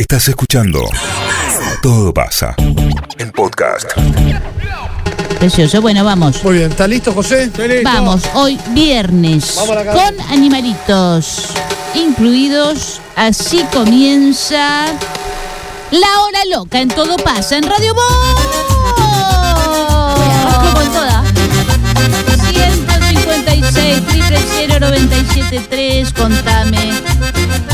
Estás escuchando Todo pasa. El podcast. Precioso. Bueno, vamos. Muy bien, ¿está listo, José? Vamos, hoy viernes. Vamos a la cabeza. Con animalitos incluidos. Así comienza La Hora Loca en Todo Pasa en Radio. Arranco con toda. 156 097 Contame.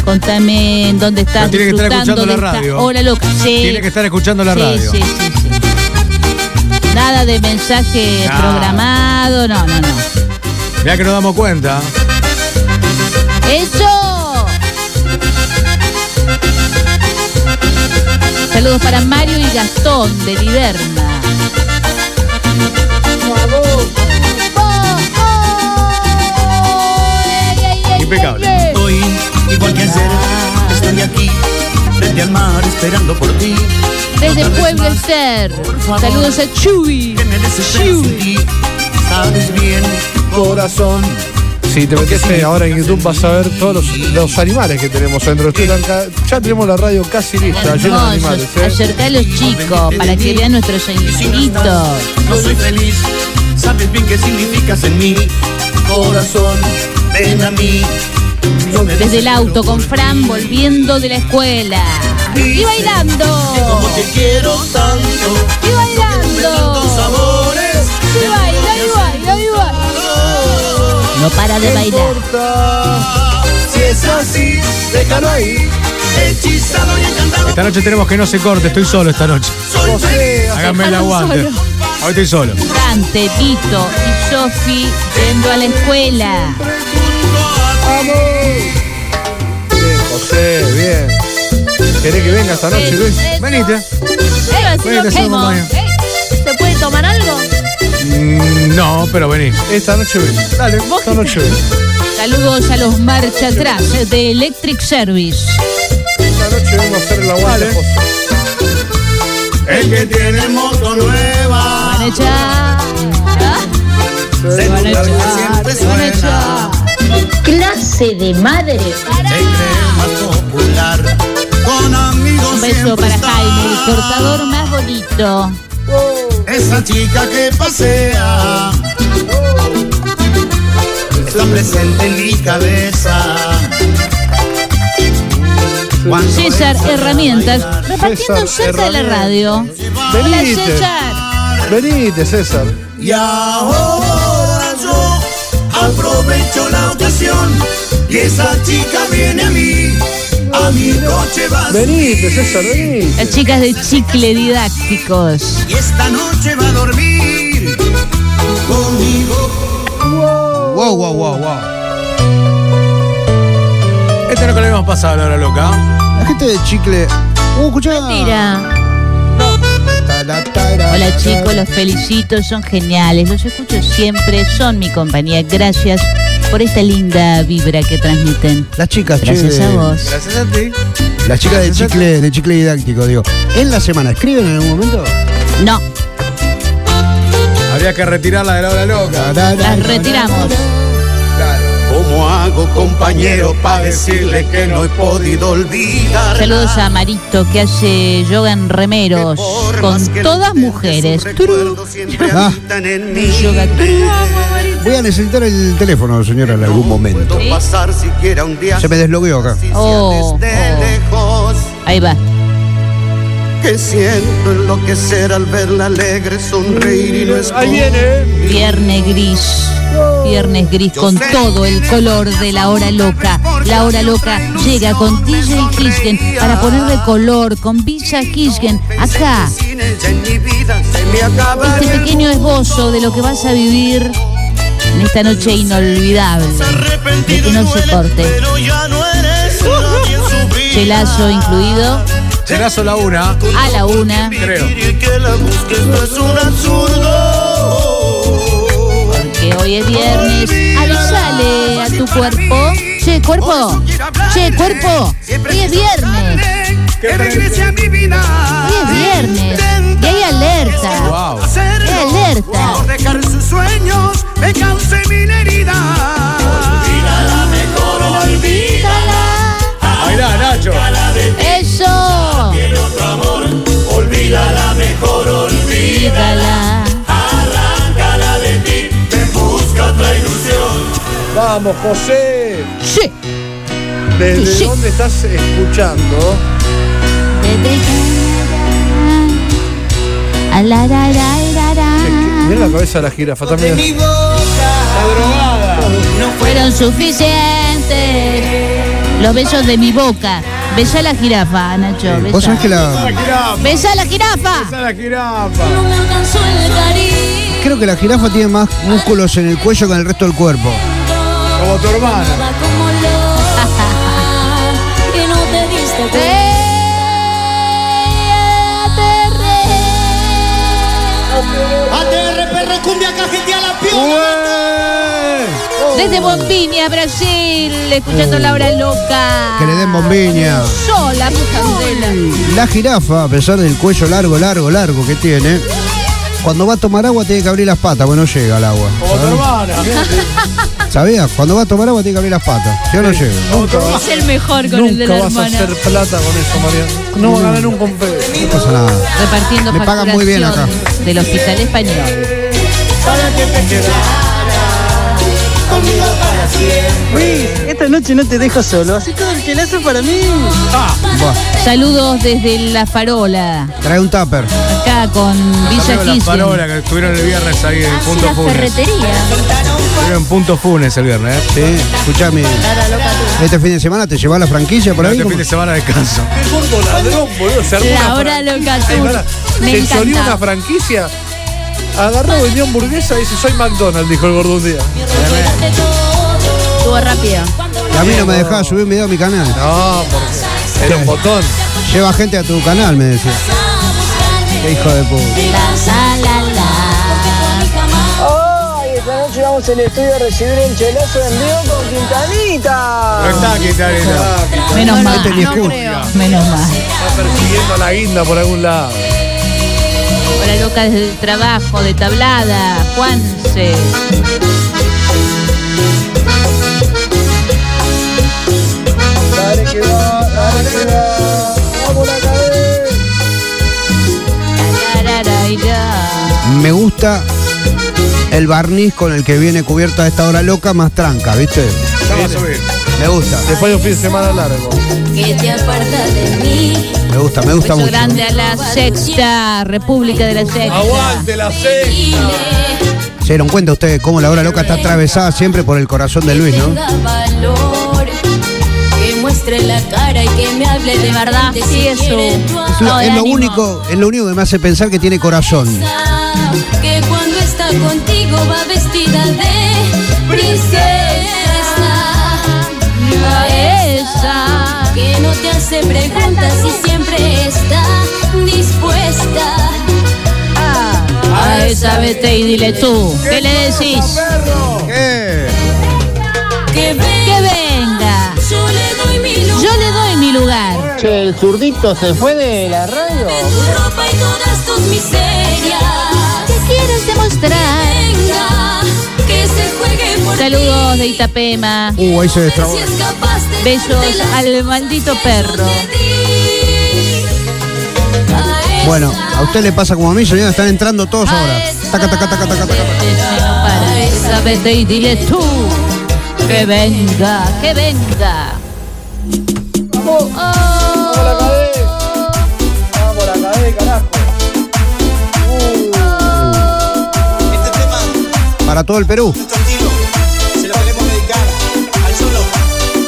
Contame en dónde estás Pero tiene que estar escuchando la radio. Hora Loca. Sí. Tiene que estar escuchando la Sí, radio. Sí, sí, sí. Nada de mensaje programado, no, no, no. Mirá que nos damos cuenta. ¡Eso! Saludos para Mario y Gastón de Liverna. Ayer, estoy aquí, frente al mar, esperando por ti. Desde por favor, Saludos a Chuy. Que me. Sabes bien, Corazón. Si te metes ahora en YouTube vas a ver todos los, los animales que tenemos adentro. Estoy acá- ya tenemos la radio casi lista, llena de animales. ¿eh? Acercá a los chicos para que vean nuestros animalitos. no soy feliz. Sabes bien qué significas en mí. Corazón, ven a mí. Desde el auto con Fran volviendo de la escuela. Y Como bailando. te quiero tanto. Y bailando. Y baila, y baila, y baila. No para de ¿Qué bailar. Si es así, déjalo ahí. Hechizado y encantado. Esta noche tenemos que no se corte, estoy solo esta noche. Háganme el aguante. Hoy estoy solo. Fran, Tepito y Sofi yendo a la escuela. ¡Vamos! Bien, José, bien. ¿Querés que venga esta noche, Luis? Venite. Venite, hacemos ¿Se puede tomar algo? Mm, no, pero vení. Esta noche ven. Dale. Esta noche ven. Saludos a los marcha atrás de Electric Service. Esta noche vengo a hacer el aguante, Dale. José. El que tiene moto nueva. Van a echar. Se Van a echar. siempre Van a echar. Clase de madre. Popular. Con amigos Un beso para está. Jaime, el cortador más bonito. Esa chica que pasea. Está presente en mi cabeza. Cuando César Herramientas, repartiendo César cerca de la radio. Hola Venite. César. Venite, César. Y ahora aprovecho la ocasión y esa chica viene a mí, a mi coche va Venite, César, venite. Las chicas de chicle didácticos. y esta noche va a dormir conmigo. Wow, wow, wow, wow. Este no que lo habíamos pasado a la hora loca. La gente de chicle. Uh, escuchá. Mentira. Tara, Hola chicos, los felicito, son geniales. Los escucho siempre, son mi compañía. Gracias por esta linda vibra que transmiten. Las chicas, che, Gracias a vos. Gracias a ti. Las chicas de chicle, de chicle didáctico, digo. En la semana, ¿escriben en algún momento? No, Habría que retirarla de la hora loca. las retiramos. ¿Cómo hago compañero para decirle que no he podido olvidar? Saludos a Marito que hace yoga en remeros con todas mujeres. Ah. Yoga. Voy a necesitar el teléfono, señora, en algún momento. ¿Sí? Se me deslogueó acá. Oh, oh. Ahí va. que siento enloquecer al verla alegre sonreír y no es Ahí viene. Viernes gris. Viernes gris con todo el color de la hora loca. La hora loca llega con DJ Kisgen para ponerle color con Visa Kisgen acá. Este pequeño esbozo de lo que vas a vivir en esta noche inolvidable. De que no se corte. Chelazo incluido Chelazo la una. a la una. Creo que hoy es viernes. Avisale a tu cuerpo. Che, cuerpo. Che, cuerpo. Hoy es viernes. Que regrese a mi vida. Hoy es viernes. Y hay alerta. Wow. Hay alerta. Por dejar sus sueños me cause mil heridas. Olvídala mejor, olvídala. Bailá, Nacho. Eso. Tiene otro amor. Olvídala mejor, olvídala. Vamos, José. Sí. ¿Desde Sí. dónde estás escuchando? A la, la, la, la, la. Mira la cabeza de la jirafa también. Fueron suficientes los besos de mi boca. Besa la jirafa, Nacho. Besa. Vos sabés que la. Besa la jirafa. Esa es la jirafa. Creo que la jirafa tiene más músculos en el cuello que en el resto del cuerpo. Como tu hermana. Que no te diste cuenta. ATR perro cumbia cajetea la piola. Desde Bombiña, Brasil, escuchando la hora loca. Que le den bombiña. Sola. La jirafa, a pesar del cuello largo, largo, largo que tiene, cuando va a tomar agua tiene que abrir las patas, porque no llega al agua. Como tu hermana. ¿Sabías? Cuando va a tomar agua tiene que abrir las patas. Si no, llega. Es el mejor con el de Nunca la vas a hermana. hacer plata con eso, Mariano. No vas a ganar nunca un peso. No pasa nada. Repartiendo Me pagan muy bien acá. facturación del Hospital Español. Esta noche no te dejo solo, así todo el chelazo para mí. Buah, Saludos desde La Farola, trae un tupper. Con Villa las parolas que estuvieron el viernes ahí en Punto La Funes. ferretería. Estuvieron en Punto Funes el viernes, ¿eh? Sí, escuchame. Este fin de semana te llevas la franquicia por ahí. Este ¿Cómo? fin de semana descanso. Qué gordo ladrón, boludo. Se armó La hora loca Se encanta. una franquicia. Agarró, vendió hamburguesa y dice, soy McDonald's, dijo el gordo un día. Estuvo rápido. Y a mí no me dejaba subir un video a mi canal. No, porque era un botón. Lleva gente a tu canal, me decía. Qué hijo de puta. Ay, esta noche vamos al estudio a recibir el chelazo en vivo con Quintanita. No está Quintanita. Menos mal. Este ni. Menos mal. Está persiguiendo a la guinda por algún lado. Hora loca desde el trabajo, de tablada, Juanse. Dale que va, dale que va. Vamos la Me gusta el barniz con el que viene cubierta esta hora loca más tranca, ¿viste? Ya va a subir. Me gusta, Después de un fin de semana largo. Que te aparta de mí. me gusta, me gusta mucho. grande a la sexta, República de la Sexta. Aguante la sexta. Se dieron cuenta ustedes cómo la hora loca está atravesada siempre por el corazón de Luis, ¿no? Muestre la cara y que me hable de verdad, sí, eso. Es lo, No, de es lo ánimo. único, es lo único que me hace pensar que tiene corazón. que cuando está contigo va vestida de princesa. Esa. Que no te hace preguntas y siempre está dispuesta. A esa vete y dile tú. ¿Qué le decís? ¿Qué? Que Che, el zurdito se fue de la radio. tu ropa y todas tus miserias. ¿Qué quieres demostrar? Venga, que se juegue por Saludos ti. de Itapema. Uh, ahí se destrabó. Besos al maldito perro. Bueno, a usted le pasa como a mí, señora, están entrando todos ahora. Taca, taca, taca, taca, taca. A esa vete y dile tú. Que venga, que venga. La cabeza. Cabeza, carajo. Este tema, Para todo el Perú. se lo queremos dedicar al Cholo,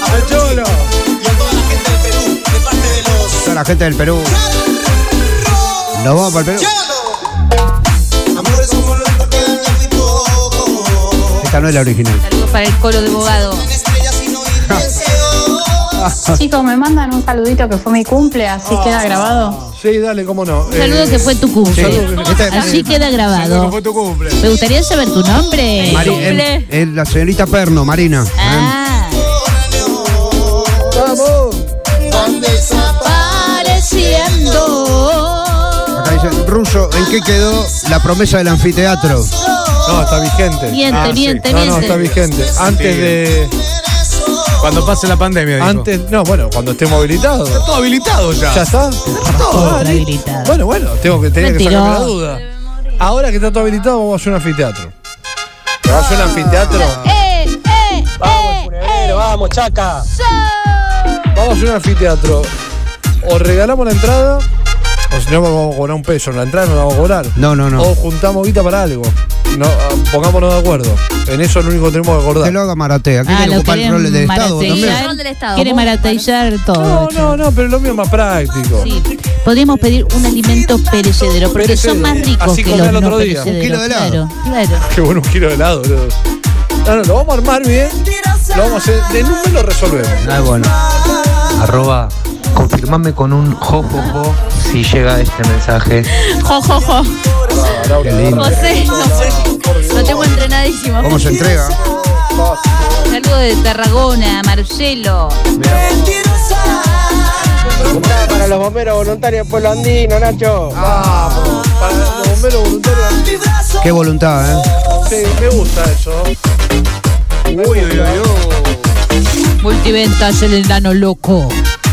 a Al Cholo. y a toda la gente del Perú, de parte de los Toda la gente del Perú. Nos vamos para el Perú. Esta no es la original. Saludos para el coro de Bogado. Chicos, me mandan un saludito que fue mi cumple, así queda grabado. Sí, dale, cómo no. Un saludo Eh, que fue tu cumple. Este- Así queda grabado. fue tu cumple. Me gustaría saber tu nombre. Mari- el- el- la señorita Perno, Marina. Ah, Vamos. Van apareciendo. Acá dice, Ruso, ¿en qué quedó la promesa del anfiteatro? No, está vigente. Miente, Ah, sí. miente, No, no, miente. está vigente. Antes de. Cuando pase la pandemia, dijo. Antes. No, bueno, cuando estemos habilitados. Todo habilitado ya. ¿Ya está? Todo Ah, habilitado. Bueno, bueno, tengo que, tenía que sacarme la duda. Ahora que está todo habilitado, vamos a hacer un anfiteatro. Vamos a hacer un anfiteatro. Eh, eh, Vamos Vamos, chaca. Vamos a hacer un anfiteatro. O regalamos la entrada, o si no vamos a cobrar un peso. La entrada no la vamos a cobrar. No, no, no. O juntamos guita para algo. No, ah, pongámonos de acuerdo. En eso es lo único que tenemos que acordar. Que lo haga Maratea. ¿Quiere Ah, lo ocupar el rol del Estado también? Quiere maratillar todo. No, no, no, pero lo mío es más práctico. Sí. Podríamos pedir un alimento perecedero, porque Perecedero. son más ricos Así que los el otro no día. Un perecederos. kilo de helado. Claro, claro. Qué bueno un kilo de helado, boludo. No, no, lo vamos a armar bien. Lo vamos a hacer. De un lo resolvemos. Ah, bueno. Arroba, confirmame con un jojojo si llega este mensaje. Jo, jo, jo. Qué lindo. José, no, lo tengo entrenadísimo. ¿Cómo se entrega? Saludos de Tarragona, Marcelo. Para los bomberos voluntarios del pueblo andino, Nacho. Vamos, para los bomberos voluntarios. Qué voluntad, ¿eh? Sí, me gusta eso. Uy, uy, uy. Multiventas, el enano loco.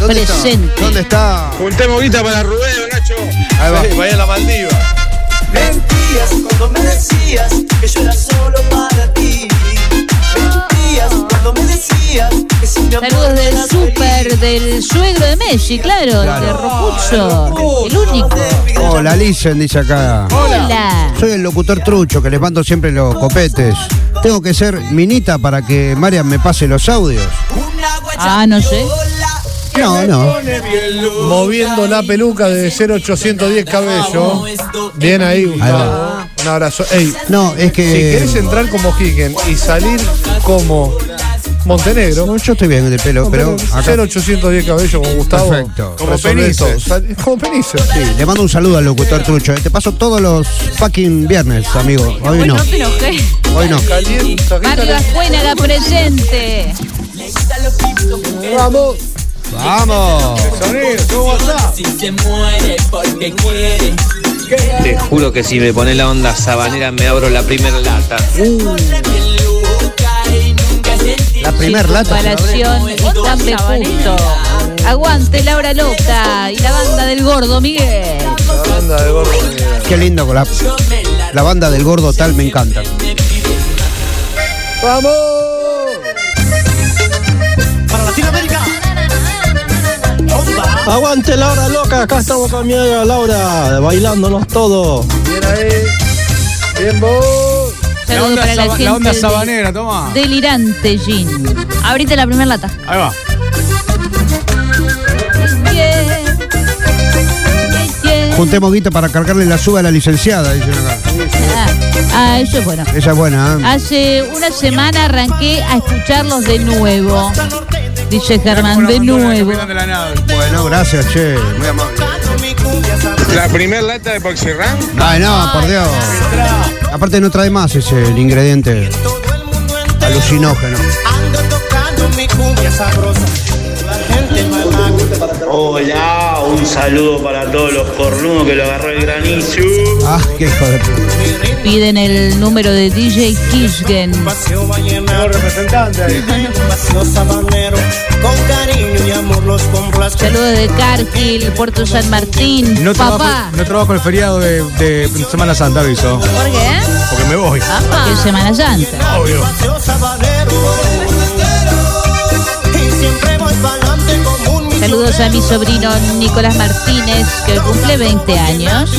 ¿Dónde Presente. está? ¿Dónde está? Juntemos guita para Rubén, Nacho. Ahí va. Sí, vaya a la Maldiva. Mentías cuando me decías que yo era solo para ti. Mentías cuando me decías que sin mi amor Saludos del super, del suegro de Messi, claro, de Rocucho. El único. Hola, Lisen, dice acá. Hola. Soy el locutor trucho que les mando siempre los copetes. Tengo que ser minita para que Marian me pase los audios. Ah, no sé. No, no. Moviendo la peluca de 0810 cabello. Bien ahí, Gustavo. Un abrazo. Ey, No, es si querés que. entrar como Higgin y salir como Montenegro, No, yo estoy bien de pelo, pero acá. 0810 cabello con Gustavo. Perfecto. Como. Penices. Como Penices. Sí, le mando un saludo al locutor trucho. Te paso todos los fucking viernes, amigo. Hoy no. no te enojé. Hoy no. Calienta, Barrio Ajuénaga presente. Vamos. ¡Vamos! Te juro que si me pones la onda sabanera me abro la primera lata. La primer lata. se abre. Comparación tan de punto. Aguante Laura Loca y la banda del gordo Miguel. La banda de gordo. Qué lindo con la, la banda del gordo tal, me encanta. ¡Vamos! Para Latinoamérica. Aguante Laura loca, acá estamos con mi amiga Laura, bailándonos todo. Bien ahí. Bien vos. La onda, la la onda sabanera, toma. Delirante Jean. Abrite la primera lata. Ahí va. Juntemos guita para cargarle la suba a la licenciada, dicen acá. Ah, ah, eso es bueno. Esa es buena, ¿eh? Hace una semana arranqué a escucharlos de nuevo. Dice Germán, de Bueno, nuevo. capitán de la nave. Bueno, gracias, che. Muy amable. La primer lata de Poxirran. Ay, no, por Dios. Aparte no trae más ese el ingrediente alucinógeno. Hola, un saludo para todos los cornudos que lo agarró el granizo. Ah, qué puta. Piden el número de DJ Kishgen. Tengo representante ahí. Con cariño y amor los complace. Saludos de Cargill, Puerto San Martín. No Papá. trabajo, no trabajo el feriado de, de Semana Santa, aviso. ¿Por qué? Porque me voy. Porque es Semana Santa. Obvio. A mi sobrino Nicolás Martínez, que cumple 20 años.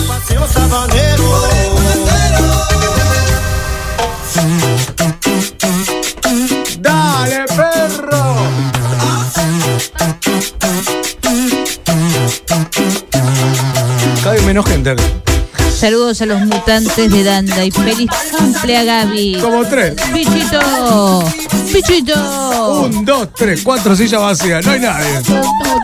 ¡Dale, perro! Cada menos gente. Saludos a los mutantes de Danda y feliz cumple a Gaby. Como tres. Bichito, bichito. Un, dos, tres, cuatro sillas vacías. No hay nadie.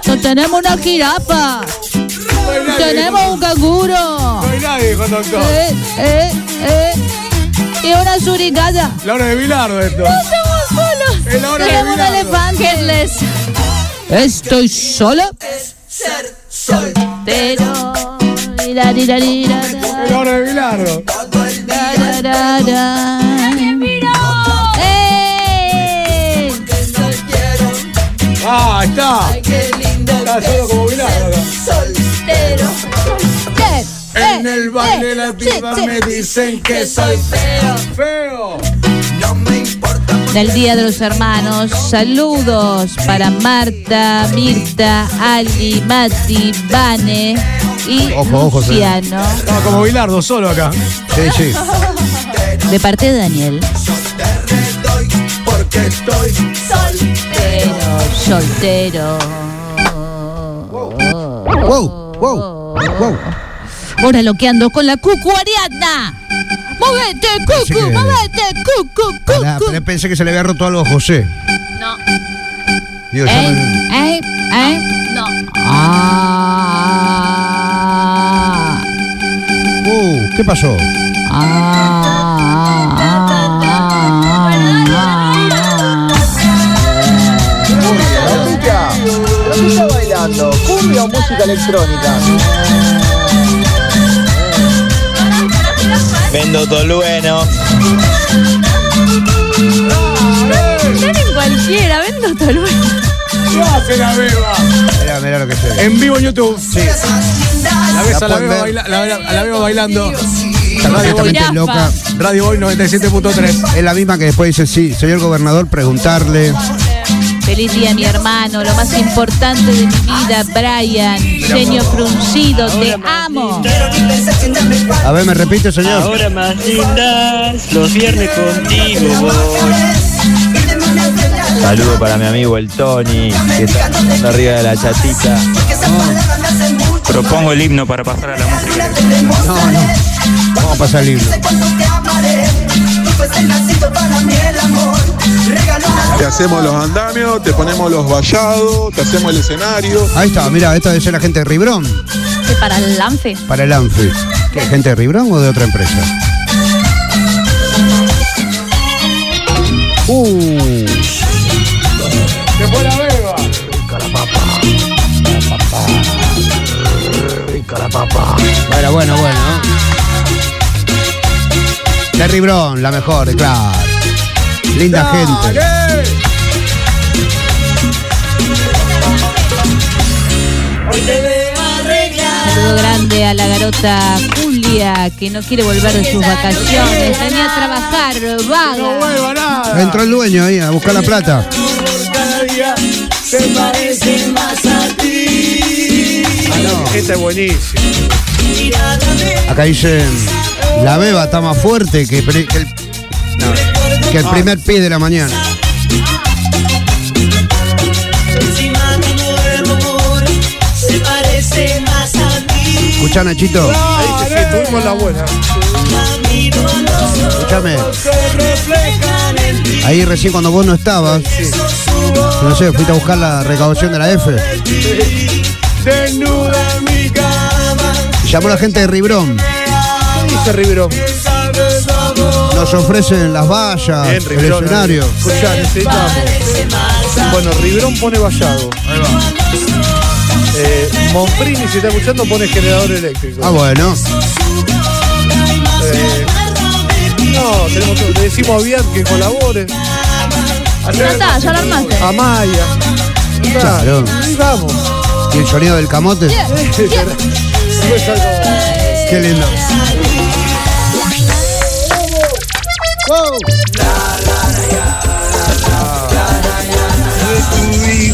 No tenemos una jirafa. No hay nadie. Tenemos un canguro. No hay nadie, con doctor. Eh, eh, eh. Y una suricata. La hora de Bilardo esto. Estamos solos. Es la hora de Tenemos un elefante. Estoy sola. Soltero. Es Bilardo. ra, ra, ra. ¡Eh! Ah, está. Está solo como Bilardo acá. Eh, En el baile pibas sí. me dicen que soy feo. Feo. No me importa del Día de los Hermanos. Saludos para Marta, Mirta, Ali, Mati, Vane y Ojo, ojo, señor. Luciano. Estaba como Bilardo solo acá. Sí, sí. De parte de Daniel. Porque estoy Soltero. Wow, wow, wow. Ahora loqueando con la cucu Ariadna. ¡Movete, cucu! que- ¡Movete, cucu, Pará, cucu! pero pensé que se le había roto algo a José. No. Digo, ¿Eh? me- ¿Eh? ¿Eh? No. Ah. ¿Qué pasó? Rafita, ¿pero qué está bailando? ¿Cumbia o música electrónica? Vendo tolueno. Están en cualquiera, vendo Tolueno. ¿Qué hace la beba? Mirá, mirá lo que se En vivo en YouTube. Sí. La ves La a la baila- beba bailando. Está Radio Boy, completamente Jirafa. loca. Radio Boy 97.3. Es la misma que después dice, sí, señor gobernador, preguntarle. Feliz día, mi hermano. Lo más importante de mi vida, Brian. Genio fruncido, te amo. A ver, me repite, señor. Ahora más lindas, los viernes contigo voy. Saludo para mi amigo el Tony, que está arriba de la chatita. Propongo el himno para pasar a la música. No, no. Vamos a pasar el libro. Te hacemos los andamios, te ponemos los vallados, te hacemos el escenario. Ahí está, mira, esta debe ser la gente de Ribrón. ¿Qué para el Lanfe? Para el Anfi. ¿Qué, gente de Ribrón o de otra empresa? Uh, Se fue la beba. bueno, bueno, bueno. De Ribrón, la mejor, claro. Linda gente. Saludo grande a la garota Julia, que no quiere volver de sus vacaciones. Venía a trabajar, vaga. Entró el dueño ahí a buscar la plata. Se parece más a ti. Esta es buenísima. Acá dicen, la beba está más fuerte que, que el, no, que el primer pie de la mañana. Encima tu nuevo amor se parece más a ti. Escuchá, Nachito, Ahí sí, sí, tuvimos la buena. Ti. Ahí recién cuando vos no estabas, no sé, fuiste a buscar la recaudación de la F. Desnuda en mi cama. Llamó la gente de Ribrón. ¿Qué dice amor. Nos ofrecen las vallas, Bien, el escenario. Escuchá, necesitamos. Bueno, Riverón pone vallado. Eh, Monfrini, si está escuchando, pone generador eléctrico. Ah, bueno. Eh, no, tenemos que, le decimos a Bian que colabore. Ya está, ya lo armaste. A Maya. Claro. Y vamos. Y el sonido del camote. Qué lindo.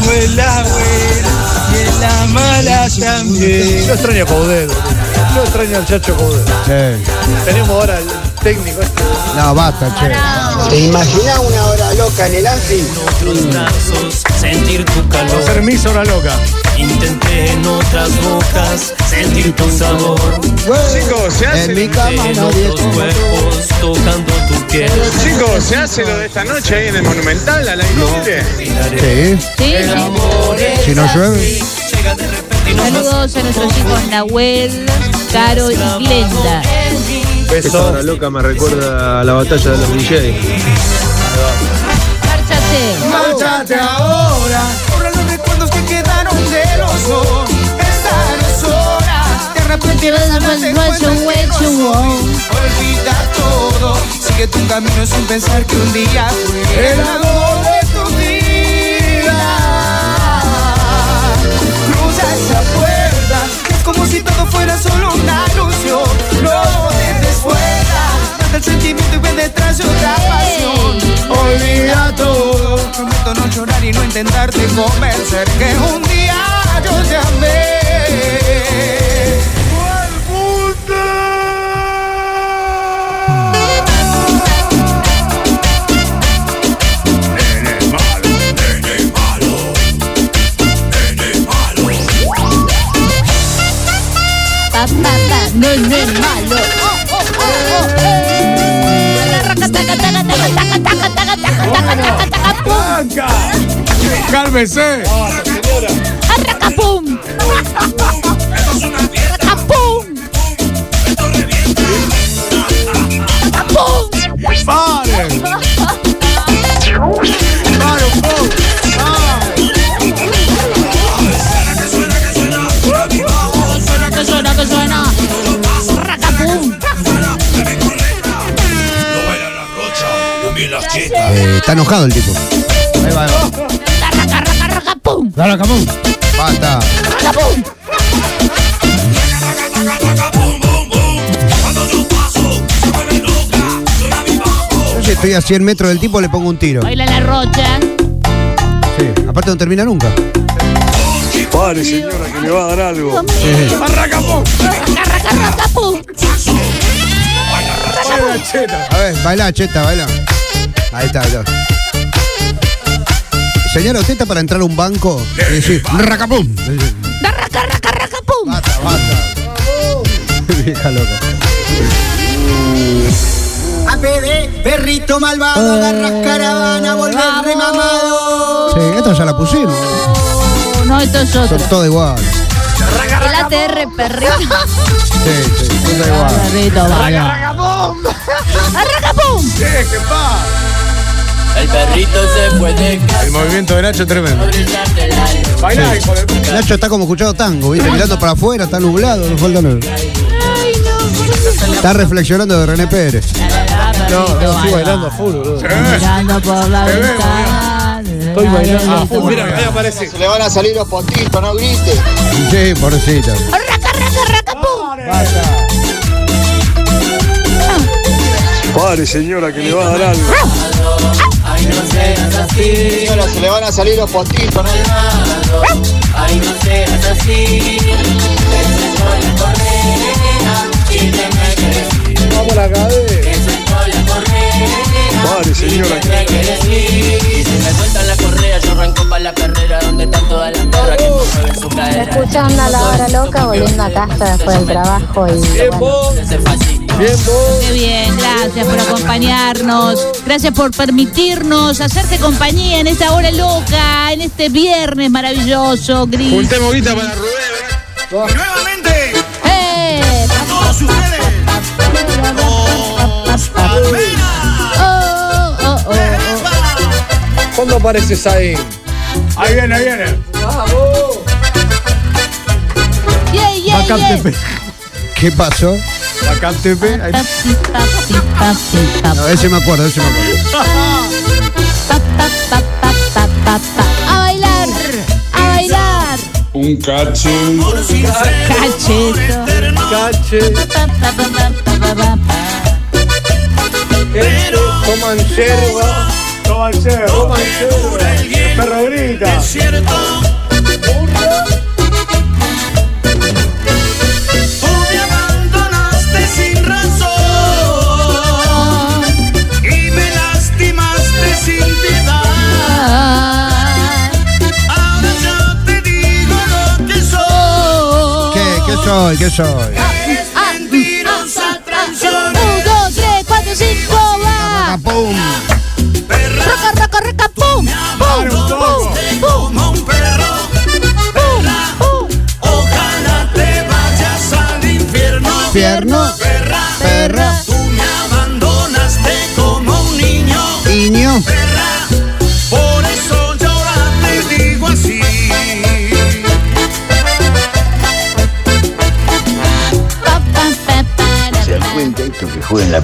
Tu es la buena y en la mala también. Yo extraño a Caudero. Yo extraño al Chacho Caudero. Sí. Tenemos ahora el técnico este. No, basta, che. ¿Te imaginas una hora loca en el Anfi? brazos, sentir tu calor. Hacer misa una loca. Intenté en otras bocas sentir tu sabor. Chicos, se hace, En mi cama En nadie cuerpos tocando tu piel. chicos, se hace lo de esta noche ahí en el Monumental, al aire libre. Sí. Sí, sí. Si no llueve. Llega de repente y no Saludos a nuestros hijos Nahuel, Caro y Glenda. Beso. hora loca me recuerda a la batalla de los DJs. Márchate ahora. Borra los recuerdos que quedaron de los dos. Esta no es hora. De repente vas a más Olvida todo. Sigue tu camino sin pensar que un día fue el amor de tu vida. Cruza esa puerta. Es como si todo fuera solo una ilusión. No te des vuelta. Mata el sentimiento y intentarte convencer que un día yo te amé. No, no es malo. Oh, ¡Cálmese! ¡Arracapum! ¡Arracapum! ¡Arracapum! ¡Pare! ¡Pare un poco! ¡Suena que suena que. Eh, está enojado el tipo. Dale, Camón. Basta. Arraca, pum. Yo si estoy a 100 metros del tipo le pongo un tiro. Baila la rocha. Sí. Aparte no termina nunca. Pare, señora, que le va a dar algo. ¡Arranca, pum! Arraca, arraca, pum. ¡Pare la cheta! A ver, baila, cheta, baila. Ahí está, ahí está. Señora, ¿usted está para entrar a un banco? Y decir, racapum. Arraca, arraca, arraca, pum. Basta, basta. Vieja loca. APD, perrito malvado, agarras caravana, volver remamado. Sí, esto ya la pusimos. Oh, No, esto es otro. Son todo igual. El ATR perrito. Sí, sí, son todo igual. Perrito, vaya. ¡Arranca, pum! Arraca, pum. ¡Deje paz! El perrito se fue de casa. El movimiento de Nacho es tremendo. Bailá, hijo de. Nacho está como escuchando tango, ¿viste? Mirando para afuera, está nublado, no falta nada. Está reflexionando de René Pérez. No, no, estoy bailando a full, boludo. Mirando por la ventana. Estoy bailando a full. Mira, ahí aparece. Se le van a salir los potitos, no grite. Sí, pobrecito. Arraca, arraca, arraca, pum. Pare, señora, que le va a dar algo. Ay, no seas así. Señora, se le van a salir los potitos, no Ay, no seas así. Vamos a la cadena. La correa. Pare, señora. Y si me sueltan la correa, yo arranco para la carrera. Donde están todas las perras que mueven su cadera. Escuchando a la hora loca, volviendo a casa después del trabajo y bueno, vos. Qué bien, gracias por acompañarnos. Gracias por permitirnos hacerte compañía en esta hora loca, en este viernes maravilloso, Gris. Juntemos guita para Rubén. Nuevamente, ¡Eh! a todos ustedes. Los Palmeras. Oh, oh, oh, oh. ¿Cuándo apareces ahí? Ahí viene, ahí viene. Yeah, yeah, yeah. TP. ¿Qué pasó? Acá Tepe. Ahí. A ver si me acuerdo, a ver si me acuerdo. A bailar, a bailar. Un cache. Cacheto. Cache. Pero coman yerba. Coman yerba. Coman yerba. El perro grita. Soy? ¿Qué soy? Es mentirosa traición. Un, dos, tres, cuatro, cinco, va. ¡Pum!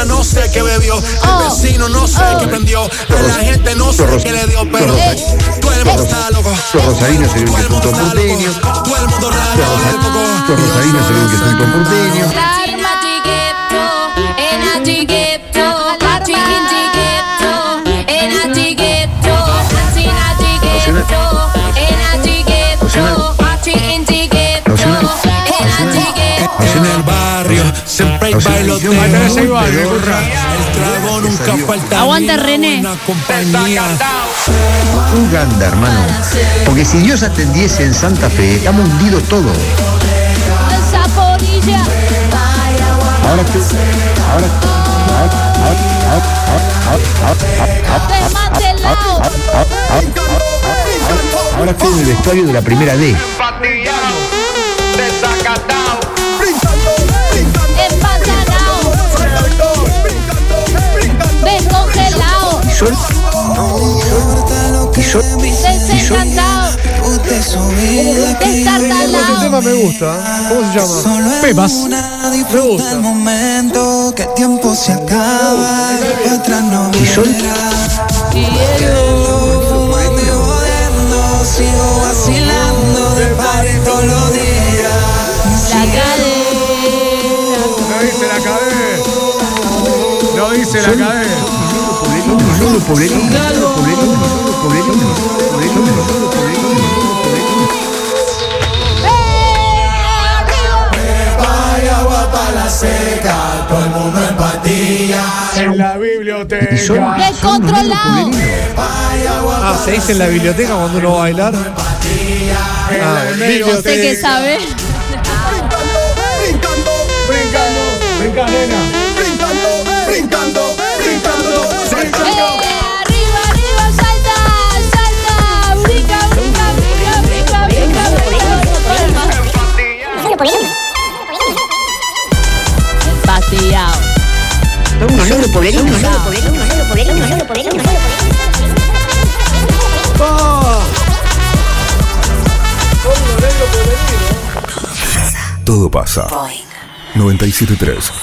vecina no sé qué bebió, el vecino no sé qué prendió, la gente no sé qué le dio, pero todo el mundo está loco. Los rosarinos se ven que son todos porteños. Todo el mundo raro, loco. Los rosarinos se ven que son todos porteños. En el barrio bailoteo. El trago nunca falta. Aguanta, René. Uganda, hermano. Porque si Dios atendiese en Santa Fe, estamos hundidos todos. Ahora estoy. Ahora. Desmantelado. Ahora estoy en el vestuario de la primera D. Descongelado. Y sol. Y sol. Desencantado. Este tema me gusta. ¿Cómo se llama? Pepas. Me gusta. momento que el tiempo se acaba y no sigo vacilando de party todos los días. La cadena. No dice la cadena. No dice la cadena. Solo poblerino. Solo poblerino. Solo poblerino. Solo seca, todo el mundo en patilla. En la biblioteca. Descontrolado. Ah, se dice en la biblioteca cuando uno va a bailar. Ah, Sé que sabe. Uno solo Todo pasa. 973